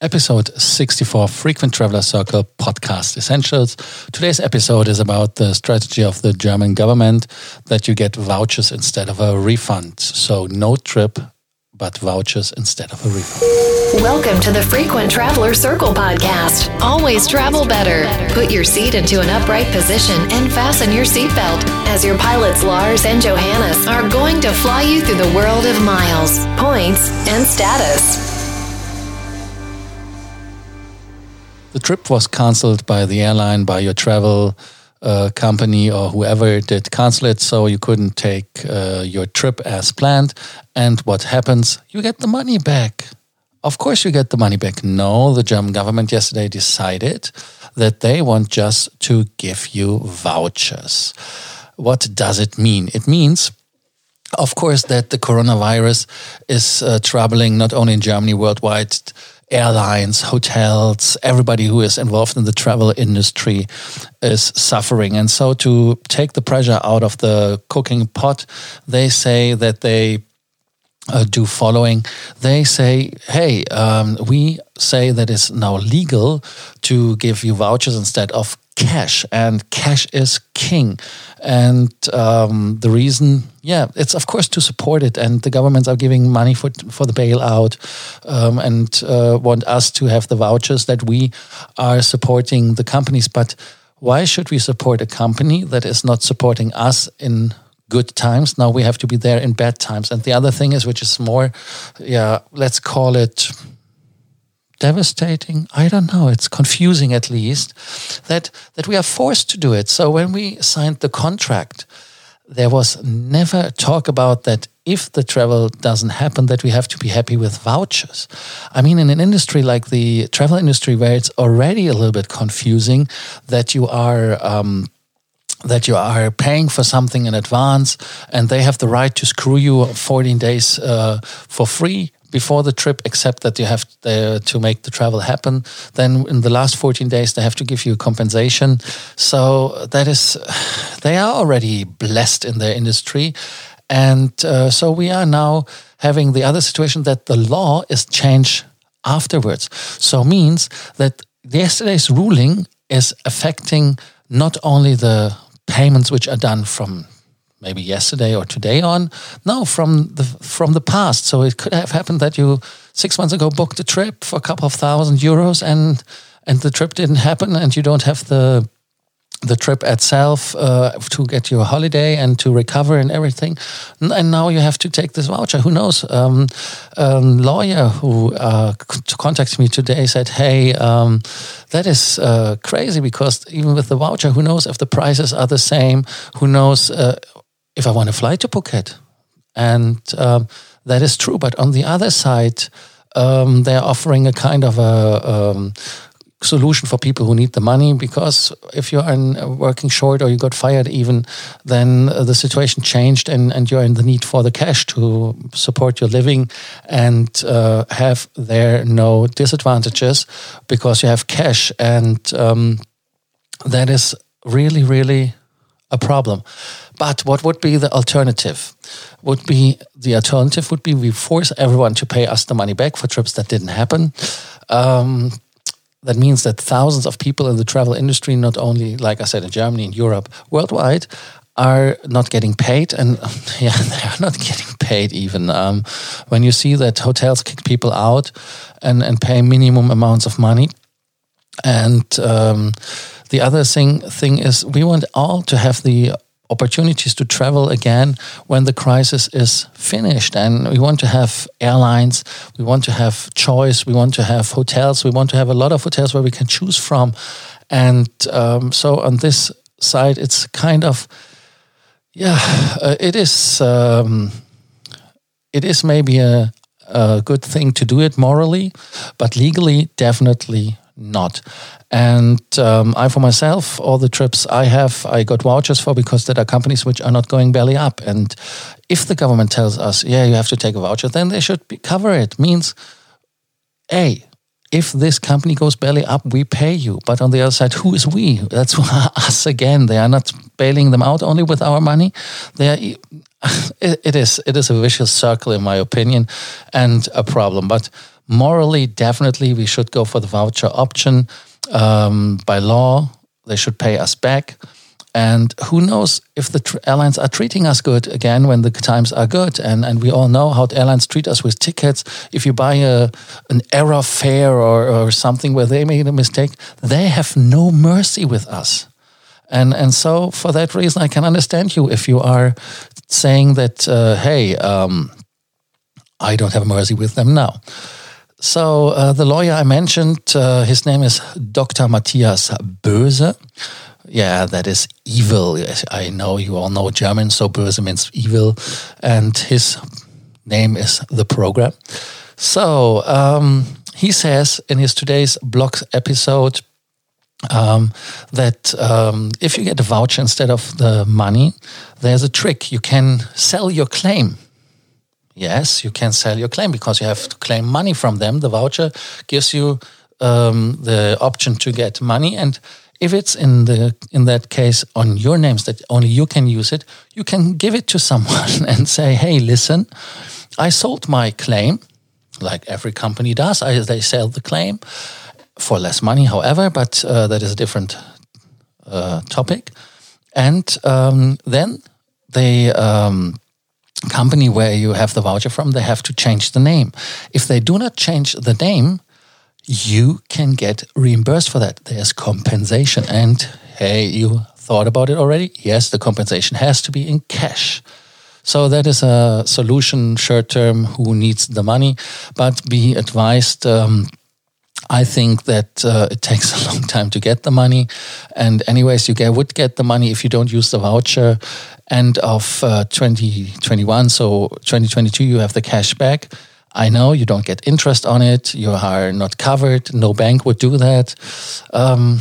episode 64 Frequent Traveler Circle podcast essentials. Today's episode is about the strategy of the German government that you get vouchers instead of a refund. So, no trip, but vouchers instead of a refund. Welcome to the Frequent Traveler Circle podcast. Always travel better. Put your seat into an upright position and fasten your seatbelt as your pilots Lars and Johannes are going to fly you through the world of miles, points, and status. The trip was cancelled by the airline, by your travel uh, company, or whoever did cancel it, so you couldn't take uh, your trip as planned. And what happens? You get the money back. Of course, you get the money back. No, the German government yesterday decided that they want just to give you vouchers. What does it mean? It means of course, that the coronavirus is uh, troubling not only in Germany, worldwide airlines, hotels, everybody who is involved in the travel industry is suffering. And so, to take the pressure out of the cooking pot, they say that they uh, do following. They say, hey, um, we say that it's now legal to give you vouchers instead of cash, and cash is king. And um, the reason, yeah, it's of course to support it. And the governments are giving money for for the bailout, um, and uh, want us to have the vouchers that we are supporting the companies. But why should we support a company that is not supporting us in good times? Now we have to be there in bad times. And the other thing is, which is more, yeah, let's call it devastating i don't know it's confusing at least that that we are forced to do it so when we signed the contract there was never talk about that if the travel doesn't happen that we have to be happy with vouchers i mean in an industry like the travel industry where it's already a little bit confusing that you are um, that you are paying for something in advance and they have the right to screw you 14 days uh, for free before the trip, except that you have to make the travel happen. Then in the last 14 days, they have to give you compensation. So that is, they are already blessed in their industry. And uh, so we are now having the other situation that the law is changed afterwards. So means that yesterday's ruling is affecting not only the payments which are done from maybe yesterday or today on. No, from the from the past. So it could have happened that you six months ago booked a trip for a couple of thousand euros and and the trip didn't happen and you don't have the the trip itself uh, to get your holiday and to recover and everything. And now you have to take this voucher. Who knows? Um, a lawyer who uh, contacted me today said, "Hey, um, that is uh, crazy because even with the voucher, who knows if the prices are the same? Who knows uh, if I want to fly to Phuket. And um, that is true. But on the other side, um, they're offering a kind of a um, solution for people who need the money because if you're in working short or you got fired even then the situation changed and, and you're in the need for the cash to support your living and uh, have there no disadvantages because you have cash and um, that is really really a problem but what would be the alternative? Would be the alternative would be we force everyone to pay us the money back for trips that didn't happen. Um, that means that thousands of people in the travel industry, not only, like I said, in Germany, in Europe, worldwide, are not getting paid, and yeah, they are not getting paid even. Um, when you see that hotels kick people out and and pay minimum amounts of money, and um, the other thing thing is we want all to have the opportunities to travel again when the crisis is finished. And we want to have airlines, we want to have choice, we want to have hotels, we want to have a lot of hotels where we can choose from. And um, so on this side, it's kind of, yeah, uh, it is. Um, it is maybe a, a good thing to do it morally, but legally, definitely not. And um, I, for myself, all the trips I have, I got vouchers for because there are companies which are not going belly up. And if the government tells us, yeah, you have to take a voucher, then they should be, cover it. Means, A, if this company goes belly up, we pay you. But on the other side, who is we? That's us again. They are not bailing them out only with our money. They are. It, it is. It is a vicious circle, in my opinion, and a problem. But morally, definitely we should go for the voucher option. Um, by law, they should pay us back. And who knows if the tr- airlines are treating us good again when the times are good. And, and we all know how airlines treat us with tickets. If you buy a, an error fare or, or something where they made a mistake, they have no mercy with us. And, and so for that reason, I can understand you if you are saying that, uh, hey, um, I don't have mercy with them now. So uh, the lawyer I mentioned, uh, his name is Dr. Matthias Böse. Yeah, that is evil. I know you all know German, so Böse means evil, and his name is the program. So um, he says in his today's blog episode um, that um, if you get a voucher instead of the money, there's a trick. You can sell your claim. Yes, you can sell your claim because you have to claim money from them. The voucher gives you um, the option to get money, and if it's in the in that case on your names that only you can use it, you can give it to someone and say, "Hey, listen, I sold my claim, like every company does. I, they sell the claim." for less money, however, but uh, that is a different uh, topic. And um, then they um, company where you have the voucher from, they have to change the name. If they do not change the name, you can get reimbursed for that. There's compensation. And hey, you thought about it already? Yes, the compensation has to be in cash. So that is a solution short term who needs the money, but be advised. Um, I think that uh, it takes a long time to get the money. And, anyways, you get, would get the money if you don't use the voucher. End of uh, 2021, so 2022, you have the cash back. I know you don't get interest on it. You are not covered. No bank would do that. Um,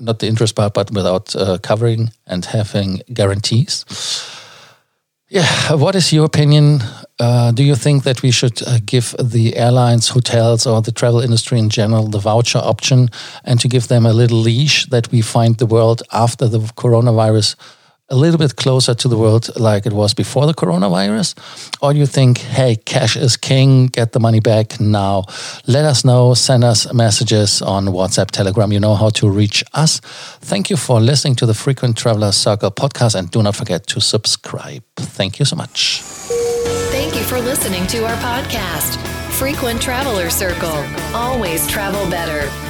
not the interest part, but without uh, covering and having guarantees. Yeah, what is your opinion? Uh, do you think that we should uh, give the airlines, hotels, or the travel industry in general the voucher option and to give them a little leash that we find the world after the coronavirus a little bit closer to the world like it was before the coronavirus? Or do you think, hey, cash is king, get the money back now? Let us know, send us messages on WhatsApp, Telegram. You know how to reach us. Thank you for listening to the Frequent Traveler Circle podcast and do not forget to subscribe. Thank you so much. Thank you for listening to our podcast, Frequent Traveler Circle. Always travel better